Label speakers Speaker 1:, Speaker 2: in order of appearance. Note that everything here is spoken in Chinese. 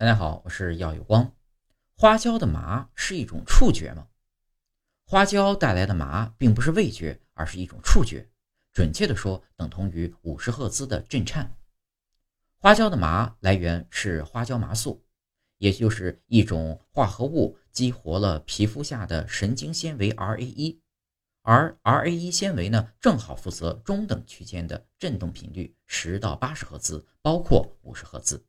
Speaker 1: 大家好，我是耀有光。花椒的麻是一种触觉吗？花椒带来的麻并不是味觉，而是一种触觉，准确的说，等同于五十赫兹的震颤。花椒的麻来源是花椒麻素，也就是一种化合物激活了皮肤下的神经纤维 RA1，而 RA1 纤维呢，正好负责中等区间的振动频率十到八十赫兹，包括五十赫兹。